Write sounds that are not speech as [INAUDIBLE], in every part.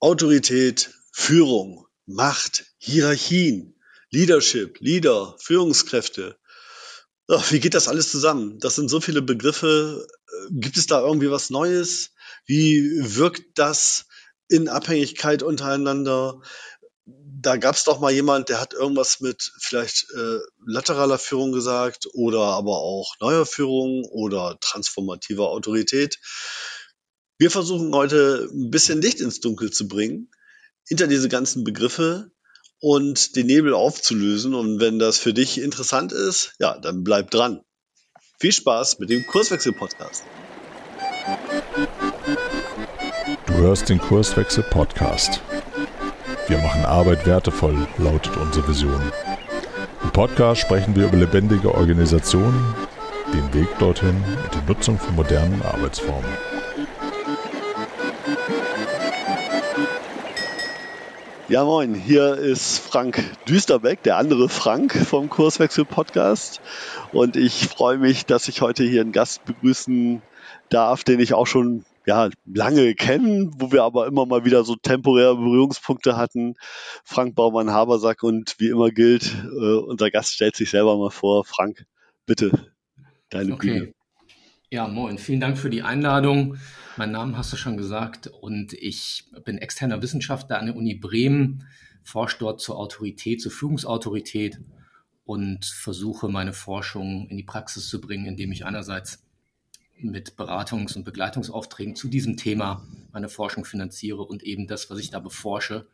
Autorität, Führung, Macht, Hierarchien, Leadership, Leader, Führungskräfte. Ach, wie geht das alles zusammen? Das sind so viele Begriffe. Gibt es da irgendwie was Neues? Wie wirkt das in Abhängigkeit untereinander? Da gab es doch mal jemand, der hat irgendwas mit vielleicht äh, lateraler Führung gesagt oder aber auch neuer Führung oder transformativer Autorität. Wir versuchen heute ein bisschen Licht ins Dunkel zu bringen, hinter diese ganzen Begriffe und den Nebel aufzulösen. Und wenn das für dich interessant ist, ja, dann bleib dran. Viel Spaß mit dem Kurswechsel-Podcast. Du hörst den Kurswechsel-Podcast. Wir machen Arbeit wertevoll, lautet unsere Vision. Im Podcast sprechen wir über lebendige Organisationen, den Weg dorthin und die Nutzung von modernen Arbeitsformen. Ja, moin, hier ist Frank Düsterbeck, der andere Frank vom Kurswechsel Podcast. Und ich freue mich, dass ich heute hier einen Gast begrüßen darf, den ich auch schon ja, lange kenne, wo wir aber immer mal wieder so temporäre Berührungspunkte hatten. Frank Baumann-Habersack und wie immer gilt, äh, unser Gast stellt sich selber mal vor. Frank, bitte, deine okay. Bühne. Ja, moin. Vielen Dank für die Einladung. Mein Name hast du schon gesagt und ich bin externer Wissenschaftler an der Uni Bremen, forsche dort zur Autorität, zur Führungsautorität und versuche meine Forschung in die Praxis zu bringen, indem ich einerseits mit Beratungs- und Begleitungsaufträgen zu diesem Thema meine Forschung finanziere und eben das, was ich da beforsche,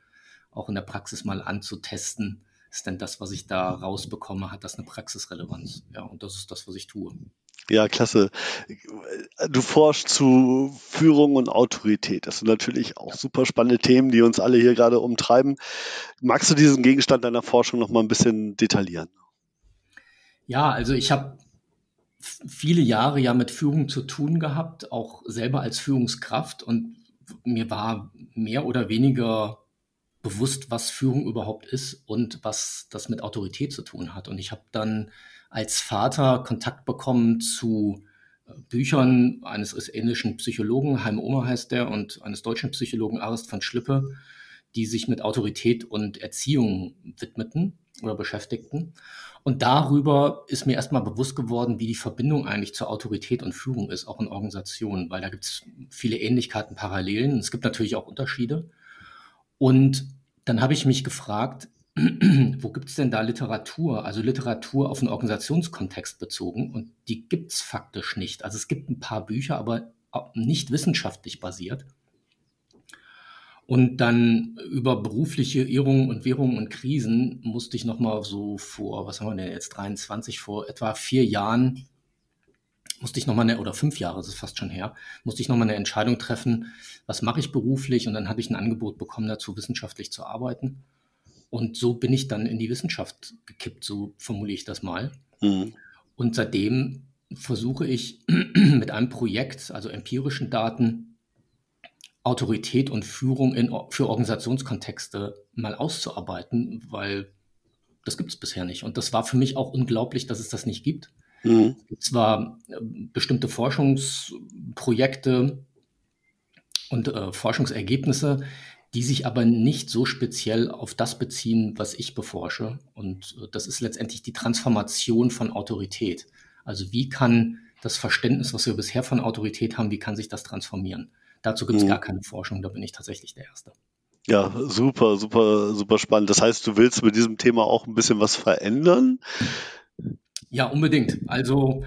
auch in der Praxis mal anzutesten. Ist denn das, was ich da rausbekomme, hat das eine Praxisrelevanz? Ja, und das ist das, was ich tue. Ja, klasse. Du forschst zu Führung und Autorität. Das sind natürlich auch super spannende Themen, die uns alle hier gerade umtreiben. Magst du diesen Gegenstand deiner Forschung noch mal ein bisschen detaillieren? Ja, also ich habe viele Jahre ja mit Führung zu tun gehabt, auch selber als Führungskraft und mir war mehr oder weniger bewusst, was Führung überhaupt ist und was das mit Autorität zu tun hat. Und ich habe dann als Vater Kontakt bekommen zu äh, Büchern eines ähnlichen Psychologen, Heim Omer heißt der, und eines deutschen Psychologen, Arist von Schlippe, die sich mit Autorität und Erziehung widmeten oder beschäftigten. Und darüber ist mir erstmal bewusst geworden, wie die Verbindung eigentlich zur Autorität und Führung ist, auch in Organisationen, weil da gibt es viele Ähnlichkeiten, Parallelen. Es gibt natürlich auch Unterschiede. Und dann habe ich mich gefragt, [CLEARS THROAT] wo gibt es denn da Literatur? Also Literatur auf einen Organisationskontext bezogen und die gibt es faktisch nicht. Also es gibt ein paar Bücher, aber nicht wissenschaftlich basiert. Und dann über berufliche Irrungen und Währungen und Krisen musste ich nochmal so vor, was haben wir denn jetzt, 23, vor etwa vier Jahren, musste ich nochmal eine, oder fünf Jahre, das ist fast schon her, musste ich nochmal eine Entscheidung treffen, was mache ich beruflich? Und dann habe ich ein Angebot bekommen, dazu wissenschaftlich zu arbeiten. Und so bin ich dann in die Wissenschaft gekippt, so formuliere ich das mal. Mhm. Und seitdem versuche ich [CLEARS THROAT] mit einem Projekt, also empirischen Daten, Autorität und Führung in, für Organisationskontexte mal auszuarbeiten, weil das gibt es bisher nicht. Und das war für mich auch unglaublich, dass es das nicht gibt. Mhm. Es gibt zwar äh, bestimmte Forschungsprojekte und äh, Forschungsergebnisse, die sich aber nicht so speziell auf das beziehen, was ich beforsche. Und äh, das ist letztendlich die Transformation von Autorität. Also wie kann das Verständnis, was wir bisher von Autorität haben, wie kann sich das transformieren? Dazu gibt es mhm. gar keine Forschung, da bin ich tatsächlich der Erste. Ja, super, super, super spannend. Das heißt, du willst mit diesem Thema auch ein bisschen was verändern? Ja, unbedingt. Also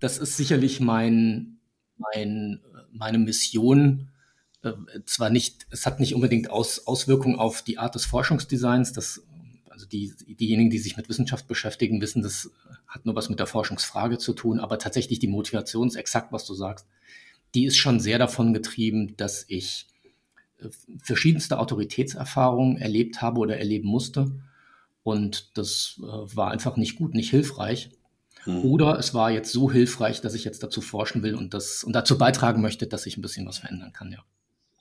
das ist sicherlich mein, mein, meine Mission, äh, zwar nicht, es hat nicht unbedingt Aus, Auswirkungen auf die Art des Forschungsdesigns, das, also die, diejenigen, die sich mit Wissenschaft beschäftigen, wissen, das hat nur was mit der Forschungsfrage zu tun, aber tatsächlich die Motivation ist exakt, was du sagst. Die ist schon sehr davon getrieben, dass ich äh, verschiedenste Autoritätserfahrungen erlebt habe oder erleben musste. Und das äh, war einfach nicht gut, nicht hilfreich. Hm. Oder es war jetzt so hilfreich, dass ich jetzt dazu forschen will und das und dazu beitragen möchte, dass ich ein bisschen was verändern kann, ja.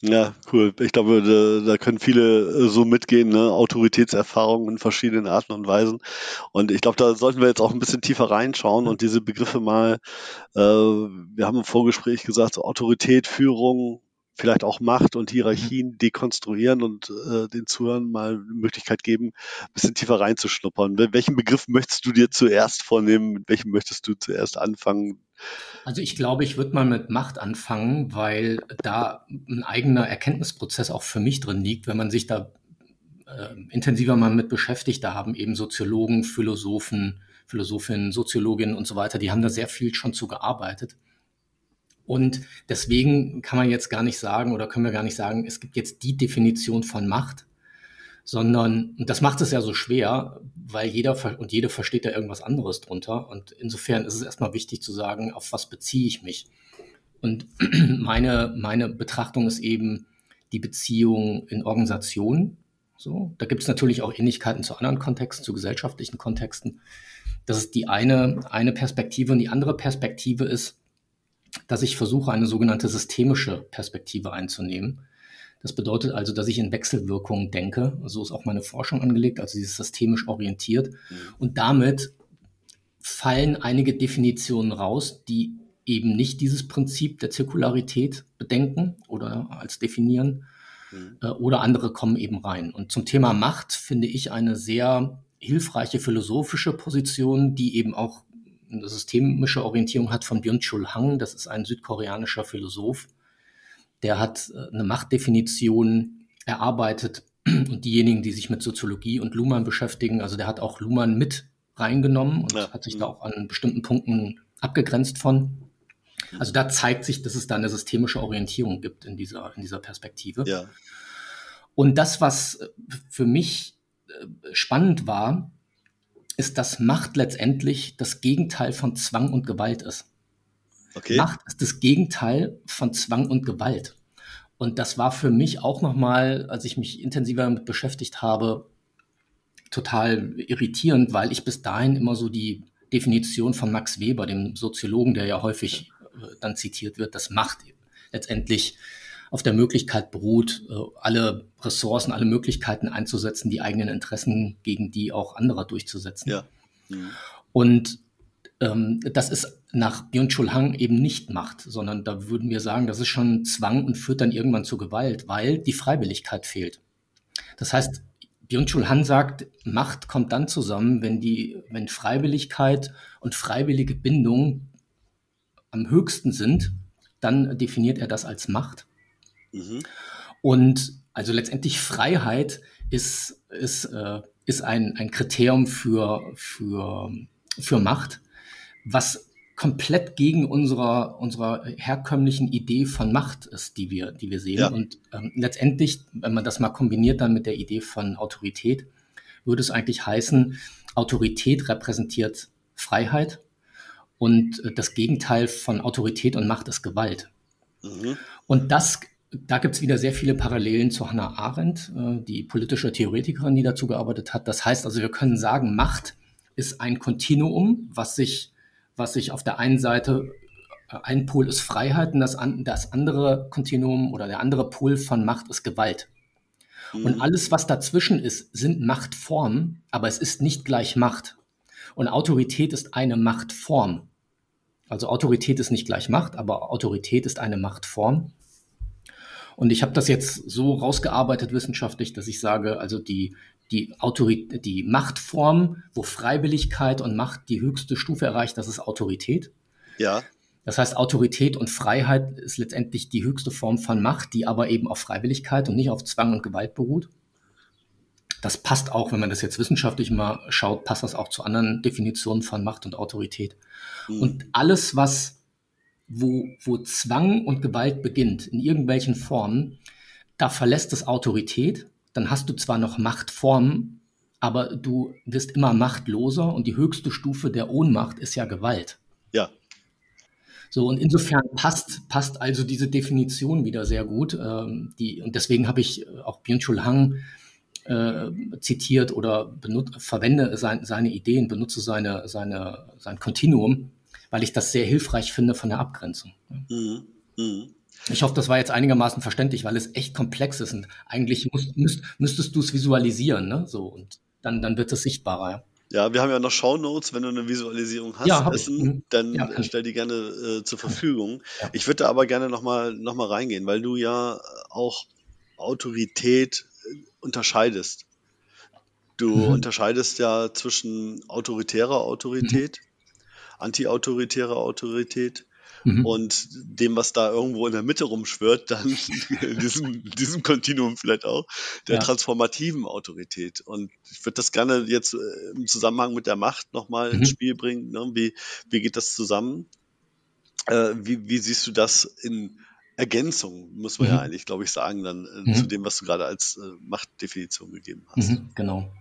Ja, cool. Ich glaube, da, da können viele äh, so mitgehen, ne? Autoritätserfahrungen in verschiedenen Arten und Weisen. Und ich glaube, da sollten wir jetzt auch ein bisschen tiefer reinschauen und diese Begriffe mal, äh, wir haben im Vorgespräch gesagt, so Autorität, Führung, vielleicht auch Macht und Hierarchien dekonstruieren und äh, den Zuhörern mal eine Möglichkeit geben, ein bisschen tiefer reinzuschnuppern. Welchen Begriff möchtest du dir zuerst vornehmen? Mit welchem möchtest du zuerst anfangen? Also ich glaube, ich würde mal mit Macht anfangen, weil da ein eigener Erkenntnisprozess auch für mich drin liegt, wenn man sich da äh, intensiver mal mit beschäftigt. Da haben eben Soziologen, Philosophen, Philosophinnen, Soziologinnen und so weiter, die haben da sehr viel schon zu gearbeitet. Und deswegen kann man jetzt gar nicht sagen oder können wir gar nicht sagen, es gibt jetzt die Definition von Macht, sondern, und das macht es ja so schwer, weil jeder und jede versteht da irgendwas anderes drunter. Und insofern ist es erstmal wichtig zu sagen, auf was beziehe ich mich. Und [CLEARS THROAT] meine, meine Betrachtung ist eben die Beziehung in Organisationen. So, da gibt es natürlich auch Ähnlichkeiten zu anderen Kontexten, zu gesellschaftlichen Kontexten. Das ist die eine, eine Perspektive. Und die andere Perspektive ist, dass ich versuche, eine sogenannte systemische Perspektive einzunehmen. Das bedeutet also, dass ich in Wechselwirkungen denke. So ist auch meine Forschung angelegt, also sie ist systemisch orientiert. Mhm. Und damit fallen einige Definitionen raus, die eben nicht dieses Prinzip der Zirkularität bedenken oder als definieren. Mhm. Äh, oder andere kommen eben rein. Und zum Thema Macht finde ich eine sehr hilfreiche philosophische Position, die eben auch eine systemische Orientierung hat von Byung-Chul Han. Das ist ein südkoreanischer Philosoph. Der hat äh, eine Machtdefinition erarbeitet [CLEARS THROAT] und diejenigen, die sich mit Soziologie und Luhmann beschäftigen, also der hat auch Luhmann mit reingenommen und ja. hat sich da auch an bestimmten Punkten abgegrenzt von. Also da zeigt sich, dass es da eine systemische Orientierung gibt in dieser, in dieser Perspektive. Ja. Und das, was für mich äh, spannend war, ist, dass Macht letztendlich das Gegenteil von Zwang und Gewalt ist. Okay. Macht ist das Gegenteil von Zwang und Gewalt. Und das war für mich auch nochmal, als ich mich intensiver damit beschäftigt habe, total irritierend, weil ich bis dahin immer so die Definition von Max Weber, dem Soziologen, der ja häufig äh, dann zitiert wird, dass Macht letztendlich auf der Möglichkeit beruht, äh, alle Ressourcen, alle Möglichkeiten einzusetzen, die eigenen Interessen gegen die auch anderer durchzusetzen. Ja. Mhm. Und ähm, das ist nach Byung-Chul Han eben nicht Macht, sondern da würden wir sagen, das ist schon Zwang und führt dann irgendwann zu Gewalt, weil die Freiwilligkeit fehlt. Das heißt, Byung-Chul Han sagt, Macht kommt dann zusammen, wenn die, wenn Freiwilligkeit und freiwillige Bindung am höchsten sind, dann definiert er das als Macht. Mhm. Und also letztendlich Freiheit ist, ist, äh, ist ein, ein Kriterium für, für, für Macht, was komplett gegen unserer, unserer herkömmlichen Idee von Macht ist, die wir, die wir sehen. Ja. Und ähm, letztendlich, wenn man das mal kombiniert dann mit der Idee von Autorität, würde es eigentlich heißen, Autorität repräsentiert Freiheit und äh, das Gegenteil von Autorität und Macht ist Gewalt. Mhm. Und das da gibt es wieder sehr viele Parallelen zu Hannah Arendt, äh, die politische Theoretikerin, die dazu gearbeitet hat. Das heißt also, wir können sagen, Macht ist ein Kontinuum, was sich, was sich auf der einen Seite, äh, ein Pol ist Freiheit und das, das andere Kontinuum oder der andere Pol von Macht ist Gewalt. Mhm. Und alles, was dazwischen ist, sind Machtformen, aber es ist nicht gleich Macht. Und Autorität ist eine Machtform. Also Autorität ist nicht gleich Macht, aber Autorität ist eine Machtform. Und ich habe das jetzt so rausgearbeitet wissenschaftlich, dass ich sage, also die, die, Autorität, die Machtform, wo Freiwilligkeit und Macht die höchste Stufe erreicht, das ist Autorität. Ja. Das heißt, Autorität und Freiheit ist letztendlich die höchste Form von Macht, die aber eben auf Freiwilligkeit und nicht auf Zwang und Gewalt beruht. Das passt auch, wenn man das jetzt wissenschaftlich mal schaut, passt das auch zu anderen Definitionen von Macht und Autorität. Mhm. Und alles, was wo, wo Zwang und Gewalt beginnt, in irgendwelchen Formen, da verlässt es Autorität, dann hast du zwar noch Machtformen, aber du wirst immer machtloser und die höchste Stufe der Ohnmacht ist ja Gewalt. Ja. So, und insofern passt, passt also diese Definition wieder sehr gut. Ähm, die, und deswegen habe ich auch Byung-Chul Han äh, zitiert oder benut, verwende sein, seine Ideen, benutze seine, seine, sein Kontinuum weil ich das sehr hilfreich finde von der Abgrenzung. Mhm. Mhm. Ich hoffe, das war jetzt einigermaßen verständlich, weil es echt komplex ist und eigentlich musst, müsst, müsstest du es visualisieren, ne? So und dann, dann wird es sichtbarer. Ja. Ja, wir haben ja noch Shownotes, wenn du eine Visualisierung hast, Ja. Essen, Mhm. dann Ja, stell die gerne äh, zur Verfügung. Ich würde da aber gerne nochmal noch mal reingehen, weil du ja auch Autorität äh, unterscheidest. Du Mhm. unterscheidest ja zwischen autoritärer Autorität, antiautoritärer Autorität Mhm. und dem, was da irgendwo in der Mitte rumschwirrt, dann [LAUGHS] in diesem, diesem Kontinuum vielleicht auch, der Ja. transformativen Autorität. Und ich würde das gerne jetzt äh, im Zusammenhang mit der Macht nochmal ins Mhm. Spiel bringen. Ne? Wie, wie geht das zusammen? Äh, wie, wie siehst du das in Ergänzung, muss man ja Mhm. eigentlich, glaube ich, sagen, dann äh, Mhm. zu dem, was du gerade als äh, Machtdefinition gegeben hast. Mhm, genau.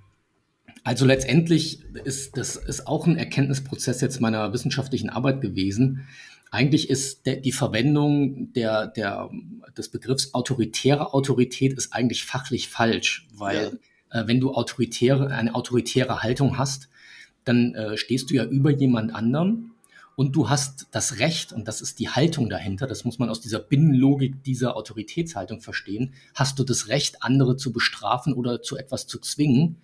Also letztendlich ist das ist auch ein Erkenntnisprozess jetzt meiner wissenschaftlichen Arbeit gewesen. Eigentlich ist der, die Verwendung der, der, des Begriffs autoritäre Autorität ist eigentlich fachlich falsch, weil äh, wenn du autoritäre, eine autoritäre Haltung hast, dann äh, stehst du ja über jemand anderem und du hast das Recht, und das ist die Haltung dahinter, das muss man aus dieser Binnenlogik dieser Autoritätshaltung verstehen, hast du das Recht, andere zu bestrafen oder zu etwas zu zwingen,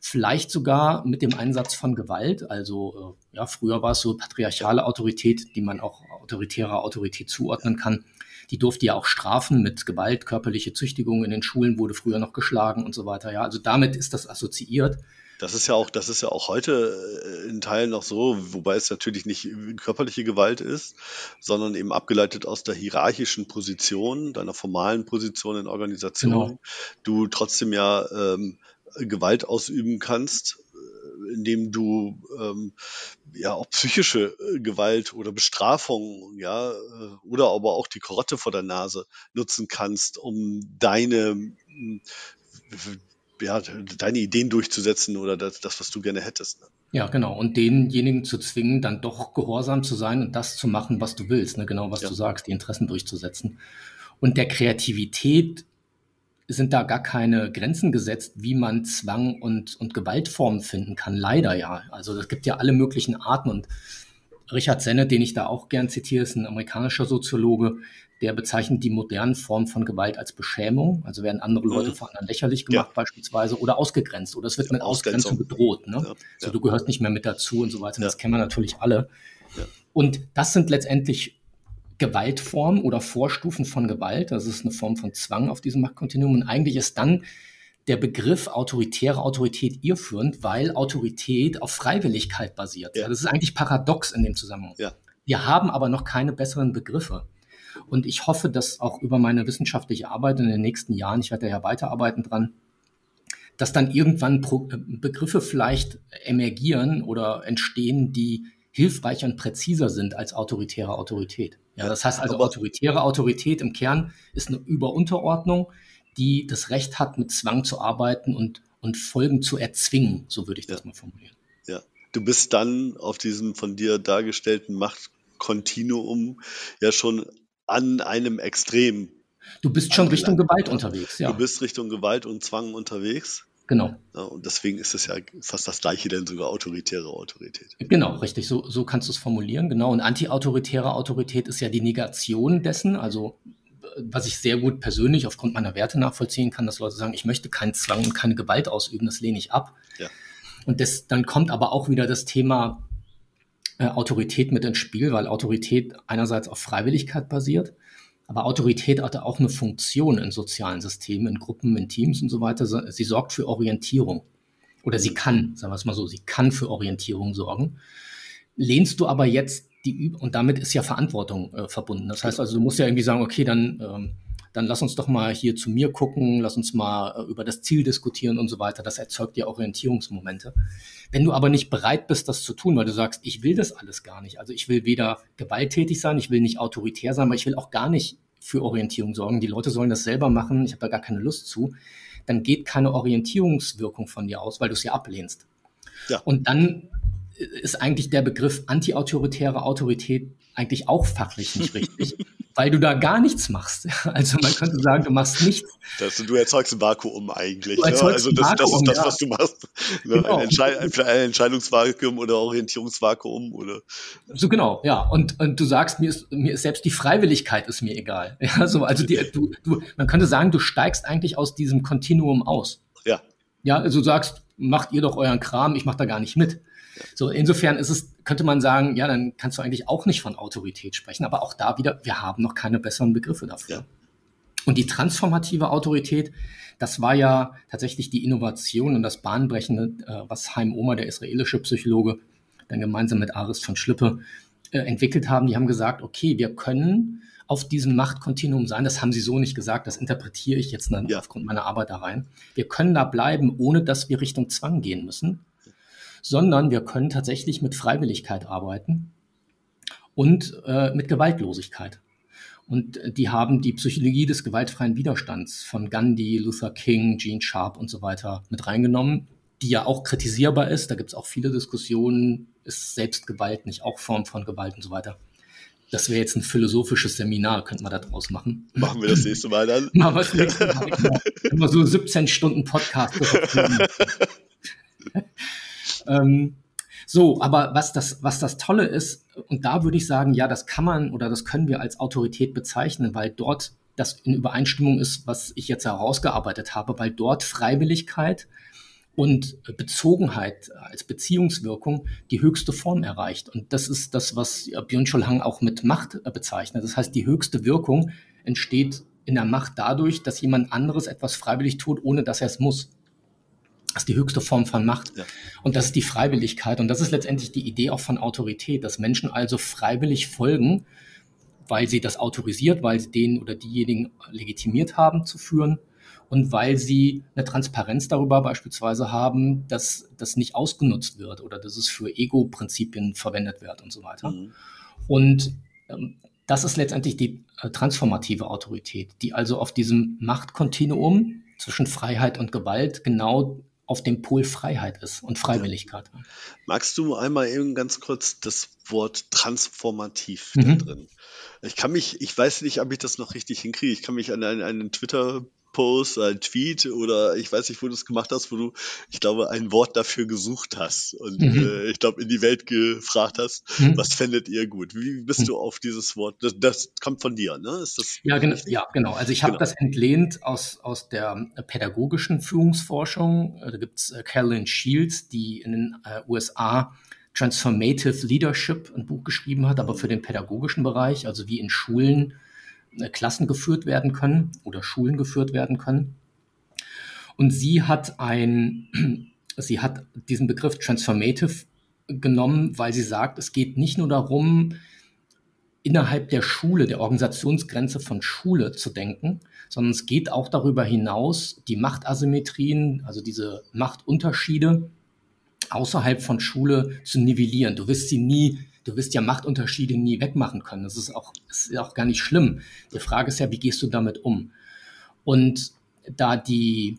vielleicht sogar mit dem Einsatz von Gewalt. Also äh, ja, früher war es so patriarchale Autorität, die man auch autoritärer Autorität zuordnen kann. Die durfte ja auch strafen mit Gewalt, körperliche Züchtigung in den Schulen wurde früher noch geschlagen und so weiter. Ja, also damit ist das assoziiert. Das ist ja auch, das ist ja auch heute äh, in Teilen noch so, wobei es natürlich nicht körperliche Gewalt ist, sondern eben abgeleitet aus der hierarchischen Position, deiner formalen Position in Organisationen, Genau. du trotzdem ja ähm, Gewalt ausüben kannst, äh, indem du ähm, ja auch psychische äh, Gewalt oder Bestrafung, ja, äh, oder aber auch die Karotte vor der Nase nutzen kannst, um deine mh, ja, deine Ideen durchzusetzen oder das, das was du gerne hättest. Ne? Ja, genau. Und denjenigen zu zwingen, dann doch gehorsam zu sein und das zu machen, was du willst. Ne? Genau, was Ja. du sagst, die Interessen durchzusetzen. Und der Kreativität sind da gar keine Grenzen gesetzt, wie man Zwang und, und Gewaltformen finden kann. Leider ja. Also es gibt ja alle möglichen Arten. Und Richard Sennett, den ich da auch gern zitiere, ist ein amerikanischer Soziologe, der bezeichnet die modernen Formen von Gewalt als Beschämung. Also werden andere Leute Mhm. vor anderen lächerlich gemacht beispielsweise oder ausgegrenzt oder es wird Ja, mit Ausgrenzung Ausgrenzung. bedroht. Ne? Ja, So, ja. du gehörst nicht mehr mit dazu und so weiter. Ja. Das kennen wir natürlich alle. Ja. Und das sind letztendlich Gewaltformen oder Vorstufen von Gewalt. Das ist eine Form von Zwang auf diesem Machtkontinuum. Und eigentlich ist dann der Begriff autoritäre Autorität irrführend, weil Autorität auf Freiwilligkeit basiert. Ja. Das ist eigentlich paradox in dem Zusammenhang. Ja. Wir haben aber noch keine besseren Begriffe. Und ich hoffe, dass auch über meine wissenschaftliche Arbeit in den nächsten Jahren, ich werde ja weiterarbeiten dran, dass dann irgendwann äh, Begriffe vielleicht emergieren oder entstehen, die hilfreicher und präziser sind als autoritäre Autorität. Ja, das heißt also, autoritäre Autorität im Kern ist eine Überunterordnung, die das Recht hat, mit Zwang zu arbeiten und, und Folgen zu erzwingen, so würde ich das mal formulieren. Ja. Du bist dann auf diesem von dir dargestellten Machtkontinuum ja schon an einem Extrem. Du bist schon Richtung Gewalt ja. unterwegs, ja. Du bist Richtung Gewalt und Zwang unterwegs. Genau. Ja, und deswegen ist es ja fast das gleiche, denn sogar autoritäre Autorität. Genau, richtig. So, so kannst du es formulieren. Genau. Und antiautoritäre Autorität ist ja die Negation dessen. Also, was ich sehr gut persönlich aufgrund meiner Werte nachvollziehen kann, dass Leute sagen, ich möchte keinen Zwang und keine Gewalt ausüben, das lehne ich ab. Ja. Und das, dann kommt aber auch wieder das Thema äh, Autorität mit ins Spiel, weil Autorität einerseits auf Freiwilligkeit basiert, aber Autorität hat auch eine Funktion in sozialen Systemen, in Gruppen, in Teams und so weiter. Sie sorgt für Orientierung. Oder sie kann, sagen wir es mal so, sie kann für Orientierung sorgen. Lehnst du aber jetzt die Üb und damit ist ja Verantwortung äh, verbunden. Das heißt also, du musst ja irgendwie sagen, okay, dann, ähm, dann lass uns doch mal hier zu mir gucken, lass uns mal äh, über das Ziel diskutieren und so weiter. Das erzeugt ja Orientierungsmomente. Wenn du aber nicht bereit bist, das zu tun, weil du sagst, ich will das alles gar nicht. Also ich will weder gewalttätig sein, ich will nicht autoritär sein, aber ich will auch gar nicht für Orientierung sorgen. Die Leute sollen das selber machen, ich habe da gar keine Lust zu. Dann geht keine Orientierungswirkung von dir aus, weil du es ja ablehnst. Ja. Und dann ist eigentlich der Begriff antiautoritäre Autorität eigentlich auch fachlich nicht richtig, [LAUGHS] weil du da gar nichts machst. [LAUGHS] Also man könnte sagen, du machst nichts. Das, du erzeugst ein Vakuum eigentlich. Ne? Also das, das Vakuum, ist das, ja. was du machst. Ne? Genau. Ein, Entschei ein Entscheidungsvakuum oder Orientierungsvakuum oder So genau, ja. Und, und du sagst, mir ist, mir ist selbst die Freiwilligkeit ist mir egal. [LAUGHS] Ja, so, also die, du, du, man könnte sagen, du steigst eigentlich aus diesem Kontinuum aus. ja. Ja, also du sagst, macht ihr doch euren Kram, ich mache da gar nicht mit. So, insofern ist es, könnte man sagen, ja, dann kannst du eigentlich auch nicht von Autorität sprechen, aber auch da wieder, wir haben noch keine besseren Begriffe dafür. Ja. Und die transformative Autorität, das war ja tatsächlich die Innovation und das Bahnbrechende, äh, was Haim Omer, der israelische Psychologe, dann gemeinsam mit Aris von Schlippe äh, entwickelt haben. Die haben gesagt, okay, wir können auf diesem Machtkontinuum sein. Das haben sie so nicht gesagt, das interpretiere ich jetzt ja. aufgrund meiner Arbeit da rein. Wir können da bleiben, ohne dass wir Richtung Zwang gehen müssen, sondern wir können tatsächlich mit Freiwilligkeit arbeiten und äh, mit Gewaltlosigkeit. Und die haben die Psychologie des gewaltfreien Widerstands von Gandhi, Luther King, Gene Sharp und so weiter mit reingenommen, die ja auch kritisierbar ist. Da gibt es auch viele Diskussionen, ist Selbstgewalt nicht auch Form von Gewalt und so weiter. Das wäre jetzt ein philosophisches Seminar, könnte man da draus machen. Machen wir das nächste Mal dann. [LAUGHS] Machen wir das nächste Mal. Genau. Immer so 17 Stunden Podcast. [LAUGHS] [LAUGHS] ähm, so, aber was das, was das Tolle ist, und da würde ich sagen, ja, das kann man oder das können wir als Autorität bezeichnen, weil dort das in Übereinstimmung ist, was ich jetzt herausgearbeitet habe, weil dort Freiwilligkeit und Bezogenheit als Beziehungswirkung die höchste Form erreicht. Und das ist das, was Byung-Chul Han auch mit Macht bezeichnet. Das heißt, die höchste Wirkung entsteht in der Macht dadurch, dass jemand anderes etwas freiwillig tut, ohne dass er es muss. Das ist die höchste Form von Macht. Ja. Und das ist die Freiwilligkeit. Und das ist letztendlich die Idee auch von Autorität, dass Menschen also freiwillig folgen, weil sie das autorisiert, weil sie den oder diejenigen legitimiert haben zu führen und weil sie eine Transparenz darüber beispielsweise haben, dass das nicht ausgenutzt wird oder dass es für Ego-Prinzipien verwendet wird und so weiter. Mhm. Und ähm, das ist letztendlich die äh, transformative Autorität, die also auf diesem Machtkontinuum zwischen Freiheit und Gewalt genau auf dem Pol Freiheit ist und Freiwilligkeit. Ja. Magst du einmal eben ganz kurz das Wort transformativ mhm. da drin? Ich kann mich, ich weiß nicht, ob ich das noch richtig hinkriege. Ich kann mich an einen, einen Twitter Post, ein Tweet oder ich weiß nicht, wo du es gemacht hast, wo du, ich glaube, ein Wort dafür gesucht hast und mhm. äh, ich glaube, in die Welt gefragt hast, mhm. was fändet ihr gut? Wie bist mhm. du auf dieses Wort? Das, das, kommt von dir, ne? Ist das ja, genau, ja, genau. Also ich habe genau. das entlehnt aus, aus der pädagogischen Führungsforschung. Da gibt's äh, Carolyn Shields, die in den äh, USA Transformative Leadership ein Buch geschrieben hat, aber für den pädagogischen Bereich, also wie in Schulen äh, Klassen geführt werden können oder Schulen geführt werden können. Und sie hat ein, [CLEARS THROAT] sie hat diesen Begriff Transformative genommen, weil sie sagt, es geht nicht nur darum, innerhalb der Schule, der Organisationsgrenze von Schule zu denken, sondern es geht auch darüber hinaus, die Machtasymmetrien, also diese Machtunterschiede außerhalb von Schule zu nivellieren. Du wirst sie nie du wirst ja Machtunterschiede nie wegmachen können. Das ist auch, ist auch gar nicht schlimm. Die Frage ist ja, wie gehst du damit um? Und da die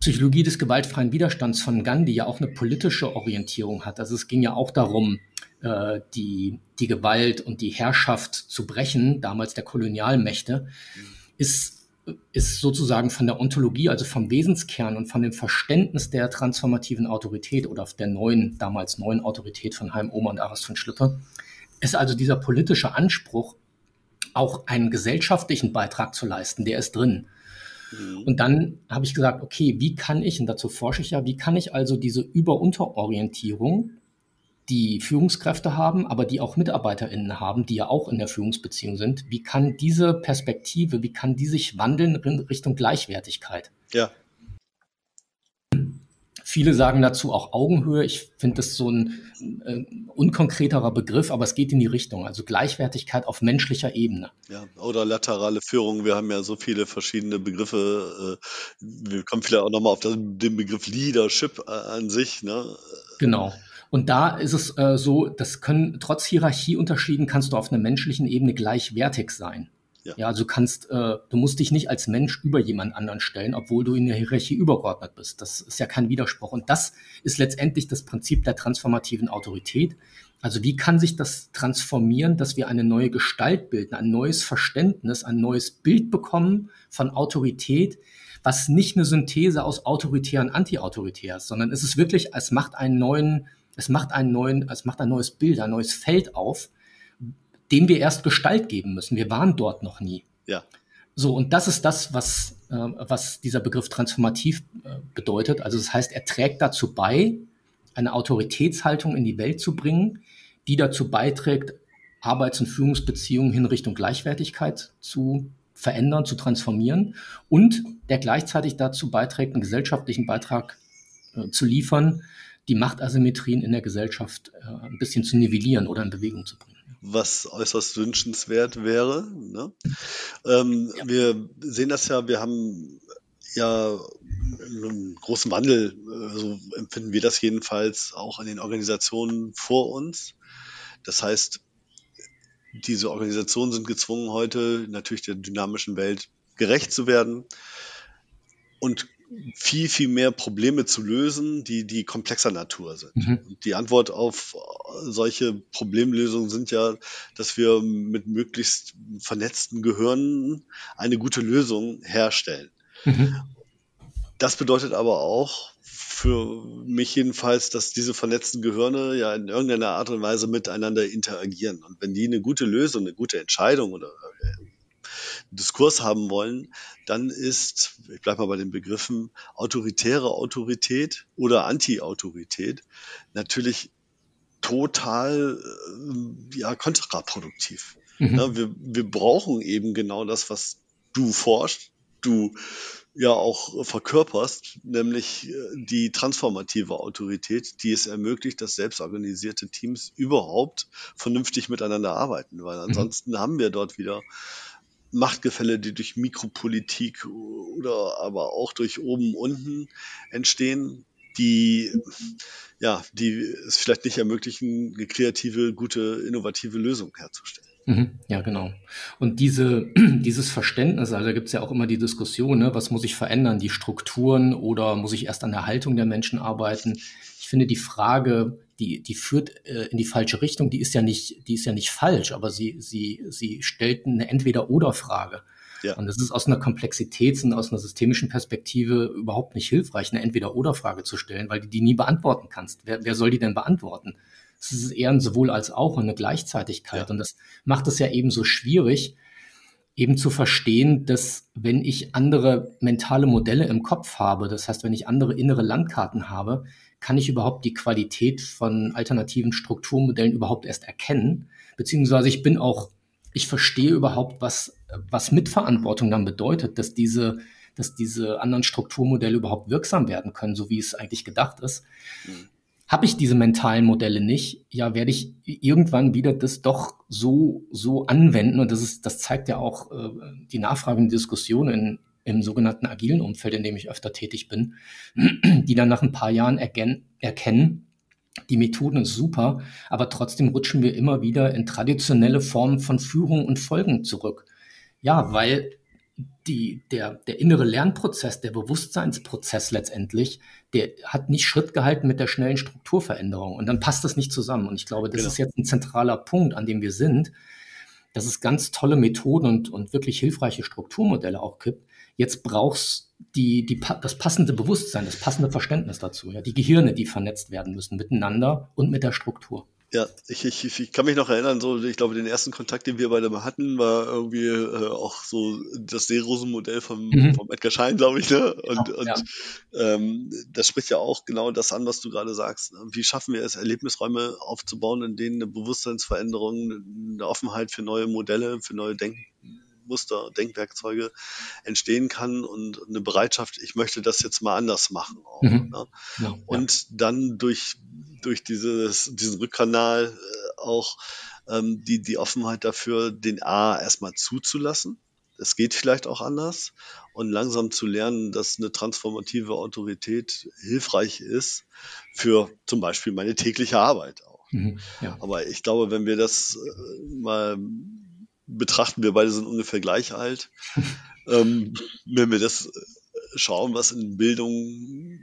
Psychologie des gewaltfreien Widerstands von Gandhi ja auch eine politische Orientierung hat, also es ging ja auch darum, äh, die, die Gewalt und die Herrschaft zu brechen, damals der Kolonialmächte, ist ist sozusagen von der Ontologie, also vom Wesenskern und von dem Verständnis der transformativen Autorität oder der neuen, damals neuen Autorität von Heim Omer und Aras von Schlitter, ist also dieser politische Anspruch, auch einen gesellschaftlichen Beitrag zu leisten, der ist drin. Mhm. Und dann habe ich gesagt, okay, wie kann ich, und dazu forsche ich ja, wie kann ich also diese Über-Unter-Orientierung die Führungskräfte haben, aber die auch MitarbeiterInnen haben, die ja auch in der Führungsbeziehung sind. Wie kann diese Perspektive, wie kann die sich wandeln in Richtung Gleichwertigkeit? Ja. Viele sagen dazu auch Augenhöhe. Ich finde das so ein äh, unkonkreterer Begriff, aber es geht in die Richtung. Also Gleichwertigkeit auf menschlicher Ebene. Ja, oder laterale Führung. Wir haben ja so viele verschiedene Begriffe. Äh, wir kommen vielleicht auch nochmal auf den Begriff Leadership äh, an sich. Ne? Genau. Und da ist es äh, so, das können trotz Hierarchieunterschieden kannst du auf einer menschlichen Ebene gleichwertig sein. Ja, ja also du kannst, äh, du musst dich nicht als Mensch über jemand anderen stellen, obwohl du in der Hierarchie übergeordnet bist. Das ist ja kein Widerspruch. Und das ist letztendlich das Prinzip der transformativen Autorität. Also wie kann sich das transformieren, dass wir eine neue Gestalt bilden, ein neues Verständnis, ein neues Bild bekommen von Autorität, was nicht eine Synthese aus autoritär und antiautoritär ist, sondern es ist wirklich, es macht einen neuen, es macht einen neuen, es macht ein neues Bild, ein neues Feld auf, dem wir erst Gestalt geben müssen. Wir waren dort noch nie. Ja. So, und das ist das, was, äh, was dieser Begriff transformativ äh, bedeutet. Also das heißt, er trägt dazu bei, eine Autoritätshaltung in die Welt zu bringen, die dazu beiträgt, Arbeits- und Führungsbeziehungen hin Richtung Gleichwertigkeit zu verändern, zu transformieren und der gleichzeitig dazu beiträgt, einen gesellschaftlichen Beitrag äh, zu liefern, die Machtasymmetrien in der Gesellschaft äh, ein bisschen zu nivellieren oder in Bewegung zu bringen was äußerst wünschenswert wäre. Ne? Ähm, ja. Wir sehen das ja, wir haben ja einen großen Wandel, so empfinden wir das jedenfalls auch in den Organisationen vor uns. Das heißt, diese Organisationen sind gezwungen, heute natürlich der dynamischen Welt gerecht zu werden und viel, viel mehr Probleme zu lösen, die, die komplexer Natur sind. Mhm. Die Antwort auf solche Problemlösungen sind ja, dass wir mit möglichst vernetzten Gehirnen eine gute Lösung herstellen. Mhm. Das bedeutet aber auch für mich jedenfalls, dass diese vernetzten Gehirne ja in irgendeiner Art und Weise miteinander interagieren. Und wenn die eine gute Lösung, eine gute Entscheidung oder äh, Diskurs haben wollen, dann ist, ich bleibe mal bei den Begriffen, autoritäre Autorität oder Anti-Autorität natürlich total äh, ja, kontraproduktiv. Mhm. Ja, wir, wir brauchen eben genau das, was du forschst, du ja auch verkörperst, nämlich äh, die transformative Autorität, die es ermöglicht, dass selbstorganisierte Teams überhaupt vernünftig miteinander arbeiten, weil mhm. ansonsten mhm. haben wir dort wieder Machtgefälle, die durch Mikropolitik oder aber auch durch oben unten entstehen, die ja, die es vielleicht nicht ermöglichen, eine kreative, gute, innovative Lösung herzustellen. Mhm, ja, genau. Und diese, [CLEARS THROAT] dieses Verständnis, also da gibt es ja auch immer die Diskussion, ne, was muss ich verändern, die Strukturen oder muss ich erst an der Haltung der Menschen arbeiten? Ich finde die Frage, die, die führt äh, in die falsche Richtung, die ist ja nicht, die ist ja nicht falsch, aber sie, sie, sie stellt eine Entweder-Oder-Frage. Ja. Und das ist aus einer Komplexitäts- und aus einer systemischen Perspektive überhaupt nicht hilfreich, eine Entweder-Oder-Frage zu stellen, weil du die nie beantworten kannst. Wer, wer soll die denn beantworten? Es ist eher ein sowohl als auch und eine Gleichzeitigkeit. Ja. Und das macht es ja eben so schwierig, eben zu verstehen, dass wenn ich andere mentale Modelle im Kopf habe, das heißt, wenn ich andere innere Landkarten habe, kann ich überhaupt die Qualität von alternativen Strukturmodellen überhaupt erst erkennen? Beziehungsweise ich bin auch, ich verstehe überhaupt, was, was Mitverantwortung dann bedeutet, dass diese, dass diese anderen Strukturmodelle überhaupt wirksam werden können, so wie es eigentlich gedacht ist. Mhm. Habe ich diese mentalen Modelle nicht, ja, werde ich irgendwann wieder das doch so, so anwenden. Und das ist, das zeigt ja auch äh, die nachfragende Diskussion in, im sogenannten agilen Umfeld, in dem ich öfter tätig bin, [CLEARS THROAT] die dann nach ein paar Jahren erkennen, die Methoden ist super, aber trotzdem rutschen wir immer wieder in traditionelle Formen von Führung und Folgen zurück. Ja, weil die, der, der innere Lernprozess, der Bewusstseinsprozess letztendlich, der hat nicht Schritt gehalten mit der schnellen Strukturveränderung. Und dann passt das nicht zusammen. Und ich glaube, das genau. ist jetzt ein zentraler Punkt, an dem wir sind, dass es ganz tolle Methoden und, und wirklich hilfreiche Strukturmodelle auch gibt. Jetzt brauchst die, die, das passende Bewusstsein, das passende Verständnis dazu, ja, die Gehirne, die vernetzt werden müssen miteinander und mit der Struktur. Ja, ich, ich, ich kann mich noch erinnern, so ich glaube, den ersten Kontakt, den wir beide mal hatten, war irgendwie äh, auch so das Seerosen-Modell vom, mhm. vom Edgar Schein, glaube ich. Ne? Und, ja, und ja. Ähm, das spricht ja auch genau das an, was du gerade sagst. Wie schaffen wir es, Erlebnisräume aufzubauen, in denen eine Bewusstseinsveränderung, eine Offenheit für neue Modelle, für neue Denken Muster, Denkwerkzeuge entstehen kann und eine Bereitschaft, ich möchte das jetzt mal anders machen. Auch, mhm. ne? ja, und ja. dann durch, durch dieses, diesen Rückkanal äh, auch ähm, die, die Offenheit dafür, den A erstmal zuzulassen. Es geht vielleicht auch anders und langsam zu lernen, dass eine transformative Autorität hilfreich ist für zum Beispiel meine tägliche Arbeit auch. Mhm, ja. Aber ich glaube, wenn wir das äh, mal betrachten, wir beide sind ungefähr gleich alt. [LAUGHS] ähm, wenn wir das schauen, was in Bildung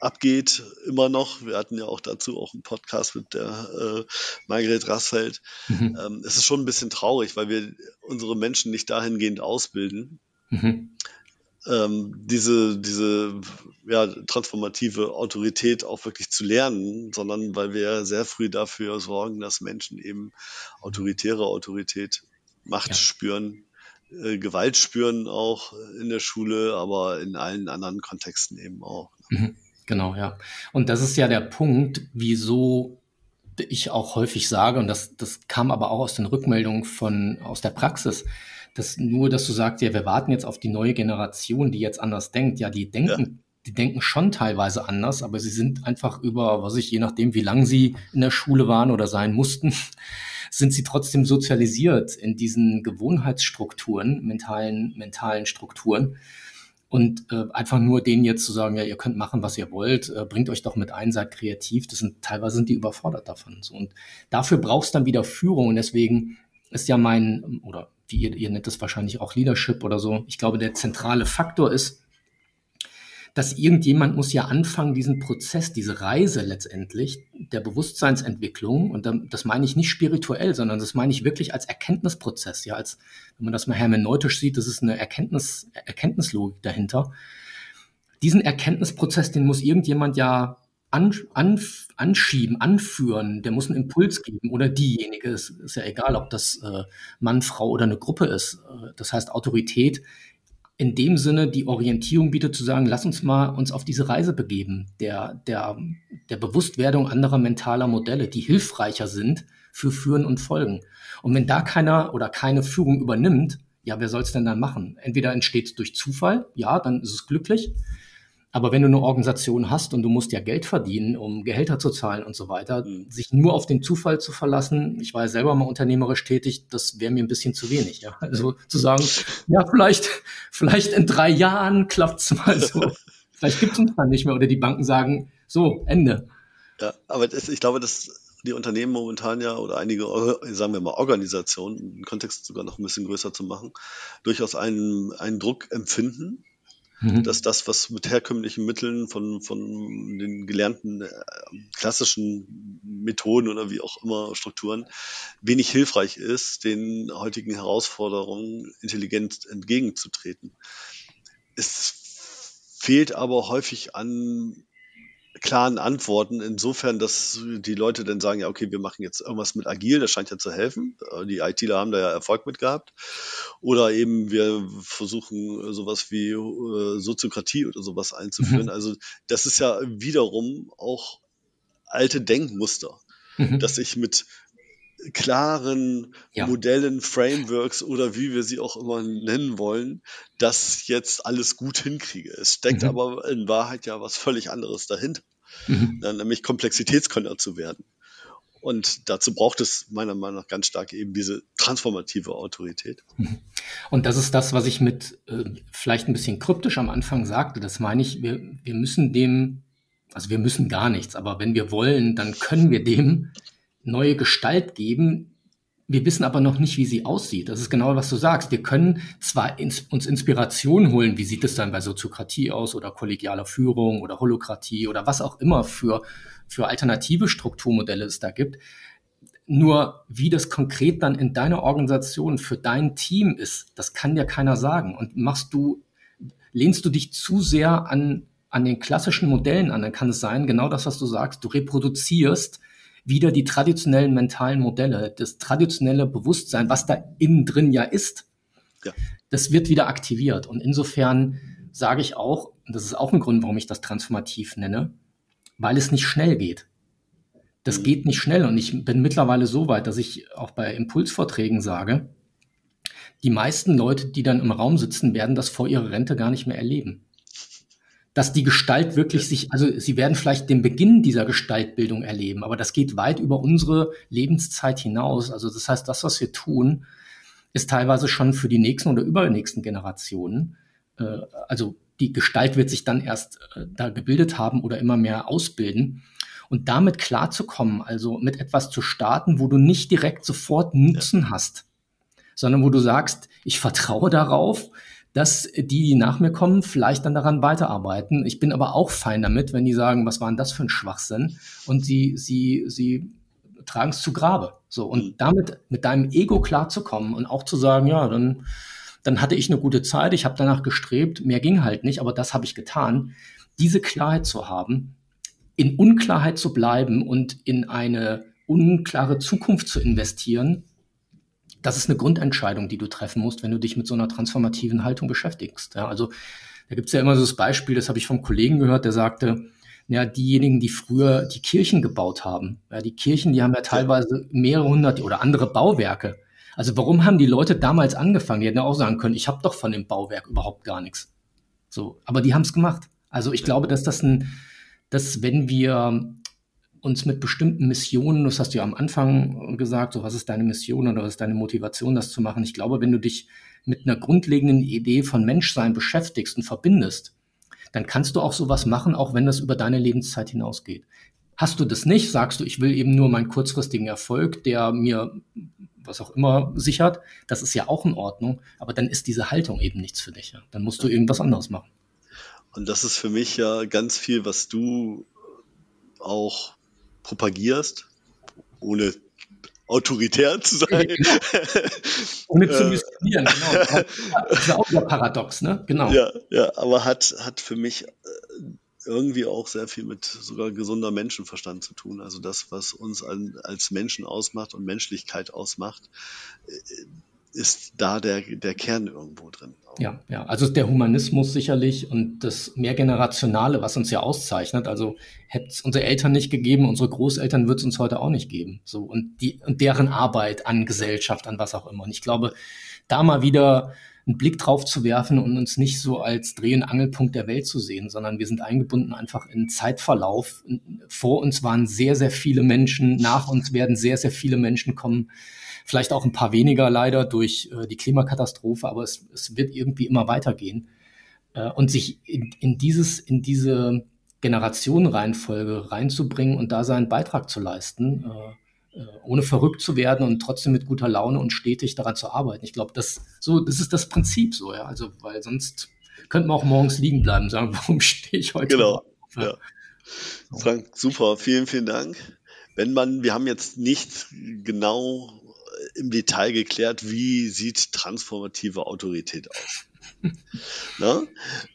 abgeht, immer noch. Wir hatten ja auch dazu auch einen Podcast mit der äh, Margret Rassfeld. Mhm. Ähm, es ist schon ein bisschen traurig, weil wir unsere Menschen nicht dahingehend ausbilden, mhm ähm, diese, diese ja, transformative Autorität auch wirklich zu lernen, sondern weil wir sehr früh dafür sorgen, dass Menschen eben autoritäre Autorität, Macht ja. spüren, äh, Gewalt spüren auch in der Schule, aber in allen anderen Kontexten eben auch. Mhm, genau, ja. Und das ist ja der Punkt, wieso ich auch häufig sage, und das, das kam aber auch aus den Rückmeldungen von, aus der Praxis, dass nur, dass du sagst, ja, wir warten jetzt auf die neue Generation, die jetzt anders denkt. Ja, die denken, ja. die denken schon teilweise anders, aber sie sind einfach über, was ich, je nachdem, wie lange sie in der Schule waren oder sein mussten, [LAUGHS] sind sie trotzdem sozialisiert in diesen Gewohnheitsstrukturen, mentalen, mentalen Strukturen. Und äh, einfach nur denen jetzt zu sagen, ja, ihr könnt machen, was ihr wollt, äh, bringt euch doch mit ein, seid kreativ, das sind teilweise sind die überfordert davon. So. Und dafür brauchst dann wieder Führung. Und deswegen ist ja mein, oder wie ihr, ihr nennt das wahrscheinlich auch Leadership oder so, ich glaube, der zentrale Faktor ist, dass irgendjemand muss ja anfangen, diesen Prozess, diese Reise letztendlich der Bewusstseinsentwicklung, und das meine ich nicht spirituell, sondern das meine ich wirklich als Erkenntnisprozess, ja, als, wenn man das mal hermeneutisch sieht, das ist eine Erkenntnis, Erkenntnislogik dahinter. Diesen Erkenntnisprozess, den muss irgendjemand ja an, an, anschieben, anführen, der muss einen Impuls geben oder diejenige, ist, ist ja egal, ob das äh, Mann, Frau oder eine Gruppe ist. Äh, das heißt, Autorität in dem Sinne die Orientierung bietet, zu sagen, lass uns mal uns auf diese Reise begeben, der, der, der Bewusstwerdung anderer mentaler Modelle, die hilfreicher sind für Führen und Folgen. Und wenn da keiner oder keine Führung übernimmt, ja, wer soll es denn dann machen? Entweder entsteht es durch Zufall, ja, dann ist es glücklich, aber wenn du eine Organisation hast und du musst ja Geld verdienen, um Gehälter zu zahlen und so weiter, mhm. sich nur auf den Zufall zu verlassen, ich war ja selber mal unternehmerisch tätig, das wäre mir ein bisschen zu wenig. Ja? Also zu sagen, [LAUGHS] ja, vielleicht, vielleicht in drei Jahren klappt es mal so. vielleicht gibt es uns dann nicht mehr oder die Banken sagen, so, Ende. Ja, aber das, ich glaube, dass die Unternehmen momentan ja oder einige, sagen wir mal, Organisationen, den Kontext sogar noch ein bisschen größer zu machen, durchaus einen, einen Druck empfinden, Mhm. Dass das, was mit herkömmlichen Mitteln von, von den gelernten äh, klassischen Methoden oder wie auch immer Strukturen wenig hilfreich ist, den heutigen Herausforderungen intelligent entgegenzutreten. Es fehlt aber häufig an klaren Antworten, insofern, dass die Leute dann sagen, ja, okay, wir machen jetzt irgendwas mit Agil, das scheint ja zu helfen. Äh, die ITler haben da ja Erfolg mit gehabt. Oder eben wir versuchen sowas wie äh, Soziokratie oder sowas einzuführen. Mhm. Also das ist ja wiederum auch alte Denkmuster, mhm. dass ich mit klaren ja. Modellen, Frameworks oder wie wir sie auch immer nennen wollen, das jetzt alles gut hinkriege. Es steckt mhm. aber in Wahrheit ja was völlig anderes dahinter, mhm. nämlich Komplexitätskönner zu werden. Und dazu braucht es meiner Meinung nach ganz stark eben diese transformative Autorität. Mhm. Und das ist das, was ich mit äh, vielleicht ein bisschen kryptisch am Anfang sagte. Das meine ich, wir, wir müssen dem, also wir müssen gar nichts, aber wenn wir wollen, dann können wir dem neue Gestalt geben. Wir wissen aber noch nicht, wie sie aussieht. Das ist genau, was du sagst. Wir können zwar ins, uns Inspiration holen, wie sieht es dann bei Soziokratie aus oder kollegialer Führung oder Holokratie oder was auch immer für, für alternative Strukturmodelle es da gibt. Nur wie das konkret dann in deiner Organisation für dein Team ist, das kann dir keiner sagen. Und machst du, lehnst du dich zu sehr an, an den klassischen Modellen an, dann kann es sein, genau das, was du sagst, du reproduzierst wieder die traditionellen mentalen Modelle, das traditionelle Bewusstsein, was da innen drin ja ist, ja. das wird wieder aktiviert. Und insofern sage ich auch, und das ist auch ein Grund, warum ich das transformativ nenne, weil es nicht schnell geht. Das mhm. geht nicht schnell und ich bin mittlerweile so weit, dass ich auch bei Impulsvorträgen sage, die meisten Leute, die dann im Raum sitzen, werden das vor ihrer Rente gar nicht mehr erleben dass die Gestalt wirklich sich, also sie werden vielleicht den Beginn dieser Gestaltbildung erleben, aber das geht weit über unsere Lebenszeit hinaus. Also das heißt, das, was wir tun, ist teilweise schon für die nächsten oder übernächsten Generationen. Äh, also die Gestalt wird sich dann erst äh, da gebildet haben oder immer mehr ausbilden. Und damit klarzukommen, also mit etwas zu starten, wo du nicht direkt sofort Nutzen ja. hast, sondern wo du sagst, ich vertraue darauf, dass die, die nach mir kommen, vielleicht dann daran weiterarbeiten. Ich bin aber auch fein damit, wenn die sagen, was war denn das für ein Schwachsinn? Und sie, sie, sie tragen es zu Grabe. So, und mhm. damit mit deinem Ego klarzukommen und auch zu sagen, ja, dann, dann hatte ich eine gute Zeit, ich habe danach gestrebt, mehr ging halt nicht, aber das habe ich getan. Diese Klarheit zu haben, in Unklarheit zu bleiben und in eine unklare Zukunft zu investieren, das ist eine Grundentscheidung, die du treffen musst, wenn du dich mit so einer transformativen Haltung beschäftigst. Ja, also da gibt es ja immer so das Beispiel, das habe ich vom Kollegen gehört, der sagte, ja, diejenigen, die früher die Kirchen gebaut haben, ja, die Kirchen, die haben ja teilweise mehrere hundert oder andere Bauwerke. Also warum haben die Leute damals angefangen? Die hätten ja auch sagen können, ich habe doch von dem Bauwerk überhaupt gar nichts. So, aber die haben es gemacht. Also ich glaube, dass das ein, dass wenn wir uns mit bestimmten Missionen, das hast du ja am Anfang gesagt, so was ist deine Mission oder was ist deine Motivation, das zu machen. Ich glaube, wenn du dich mit einer grundlegenden Idee von Menschsein beschäftigst und verbindest, dann kannst du auch sowas machen, auch wenn das über deine Lebenszeit hinausgeht. Hast du das nicht, sagst du, ich will eben nur meinen kurzfristigen Erfolg, der mir was auch immer sichert, das ist ja auch in Ordnung, aber dann ist diese Haltung eben nichts für dich. Ja. Dann musst du irgendwas anderes machen. Und das ist für mich ja ganz viel, was du auch propagierst, ohne autoritär zu sein. Ohne zu äh. missionieren, genau. Das ist ja auch wieder paradox, ne? Genau. Ja, ja, aber hat, hat für mich äh, irgendwie auch sehr viel mit sogar gesunder Menschenverstand zu tun. Also das, was uns als Menschen ausmacht und Menschlichkeit ausmacht, äh, ist da der, der Kern irgendwo drin. Ja, ja, also der Humanismus sicherlich und das Mehrgenerationale, was uns ja auszeichnet. Also hätte es unsere Eltern nicht gegeben, unsere Großeltern wird es uns heute auch nicht geben. So und die und deren Arbeit an Gesellschaft, an was auch immer. Und ich glaube, da mal wieder einen Blick drauf zu werfen und uns nicht so als Dreh- und Angelpunkt der Welt zu sehen, sondern wir sind eingebunden einfach in Zeitverlauf. Vor uns waren sehr, sehr viele Menschen, nach uns werden sehr, sehr viele Menschen kommen Vielleicht auch ein paar weniger leider durch äh, die Klimakatastrophe, aber es, es wird irgendwie immer weitergehen. Äh, und sich in, in, dieses, in diese Generationenreihenfolge reinzubringen und da seinen Beitrag zu leisten, äh, äh, ohne verrückt zu werden und trotzdem mit guter Laune und stetig daran zu arbeiten. Ich glaube, das, so, das ist das Prinzip so, ja. Also, weil sonst könnte man auch morgens liegen bleiben und sagen, [LAUGHS] warum stehe ich heute? Genau. Ja. ja. Frank, super, vielen, vielen Dank. Wenn man, wir haben jetzt nicht genau im Detail geklärt, wie sieht transformative Autorität aus. Na? [LAUGHS] Ne?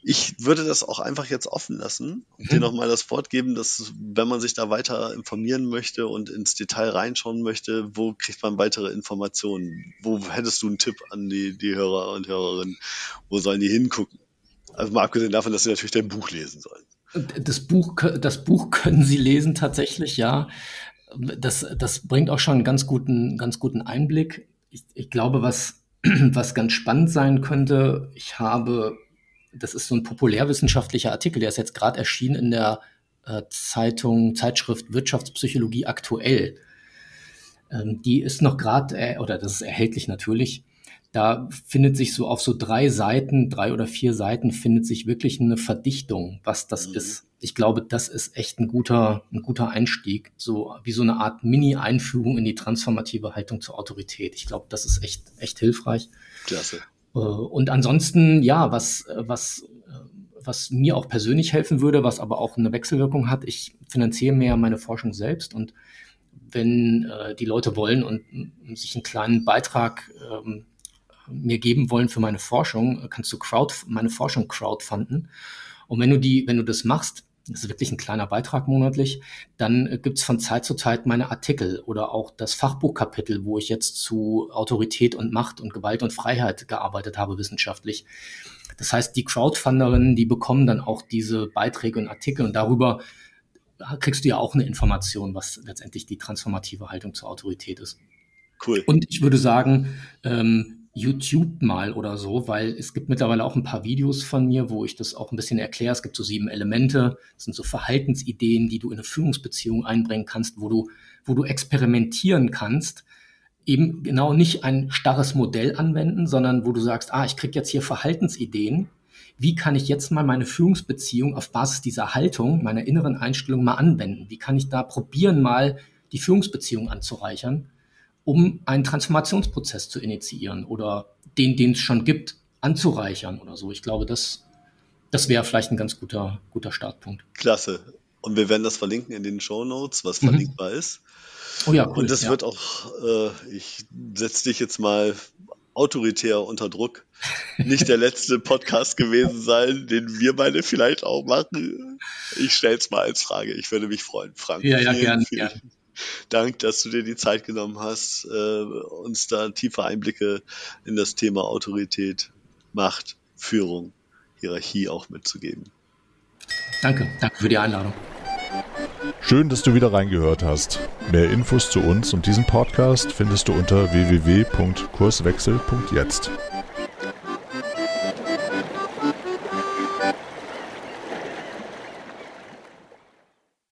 Ich würde das auch einfach jetzt offen lassen und mhm. dir nochmal das Wort geben, dass wenn man sich da weiter informieren möchte und ins Detail reinschauen möchte, wo kriegt man weitere Informationen? Wo hättest du einen Tipp an die, die Hörer und Hörerinnen? Wo sollen die hingucken? Also mal abgesehen davon, dass sie natürlich dein Buch lesen sollen. Das Buch, das Buch können Sie lesen tatsächlich, ja das, das bringt auch schon einen ganz guten, ganz guten Einblick. Ich, ich glaube, was, [CLEARS THROAT] was ganz spannend sein könnte, ich habe, das ist so ein populärwissenschaftlicher Artikel, der ist jetzt gerade erschienen in der äh, Zeitung, Zeitschrift Wirtschaftspsychologie aktuell. Ähm, die ist noch gerade, äh, oder das ist erhältlich natürlich, da findet sich so auf so drei Seiten, drei oder vier Seiten, findet sich wirklich eine Verdichtung, was das mhm. ist. Ich glaube, das ist echt ein guter, ein guter Einstieg, so wie so eine Art Mini-Einführung in die transformative Haltung zur Autorität. Ich glaube, das ist echt, echt hilfreich. Klasse. Äh, und ansonsten, ja, was, was, was mir auch persönlich helfen würde, was aber auch eine Wechselwirkung hat, ich finanziere mehr meine Forschung selbst und wenn äh, die Leute wollen und sich einen kleinen Beitrag ähm, mir geben wollen für meine Forschung, kannst du Crowd, meine Forschung crowdfunden. Und wenn du die, wenn du das machst, das ist wirklich ein kleiner Beitrag monatlich, dann äh, gibt's von Zeit zu Zeit meine Artikel oder auch das Fachbuchkapitel, wo ich jetzt zu Autorität und Macht und Gewalt und Freiheit gearbeitet habe wissenschaftlich. Das heißt, die Crowdfunderinnen, die bekommen dann auch diese Beiträge und Artikel und darüber kriegst du ja auch eine Information, was letztendlich die transformative Haltung zur Autorität ist. Cool. Und ich würde sagen, ähm, YouTube mal oder so, weil es gibt mittlerweile auch ein paar Videos von mir, wo ich das auch ein bisschen erkläre. Es gibt so sieben Elemente, das sind so Verhaltensideen, die du in eine Führungsbeziehung einbringen kannst, wo du, wo du experimentieren kannst, eben genau nicht ein starres Modell anwenden, sondern wo du sagst, ah, ich krieg jetzt hier Verhaltensideen. Wie kann ich jetzt mal meine Führungsbeziehung auf Basis dieser Haltung, meiner inneren Einstellung mal anwenden? Wie kann ich da probieren, mal die Führungsbeziehung anzureichern? Um einen Transformationsprozess zu initiieren oder den, den es schon gibt, anzureichern oder so. Ich glaube, das, das wäre vielleicht ein ganz guter, guter Startpunkt. Klasse. Und wir werden das verlinken in den Show Notes, was mhm. verlinkbar ist. Oh ja, cool. Und das ja. wird auch, äh, ich setze dich jetzt mal autoritär unter Druck. Nicht der letzte [LAUGHS] Podcast gewesen sein, den wir beide vielleicht auch machen. Ich stelle es mal als Frage. Ich würde mich freuen, Frank. Ja, ja, gerne. Vielen, Dank, dass du dir die Zeit genommen hast, äh, uns da tiefe Einblicke in das Thema Autorität, Macht, Führung, Hierarchie auch mitzugeben. Danke, danke für die Einladung. Schön, dass du wieder reingehört hast. Mehr Infos zu uns und diesem Podcast findest du unter www.kurswechsel.jetzt.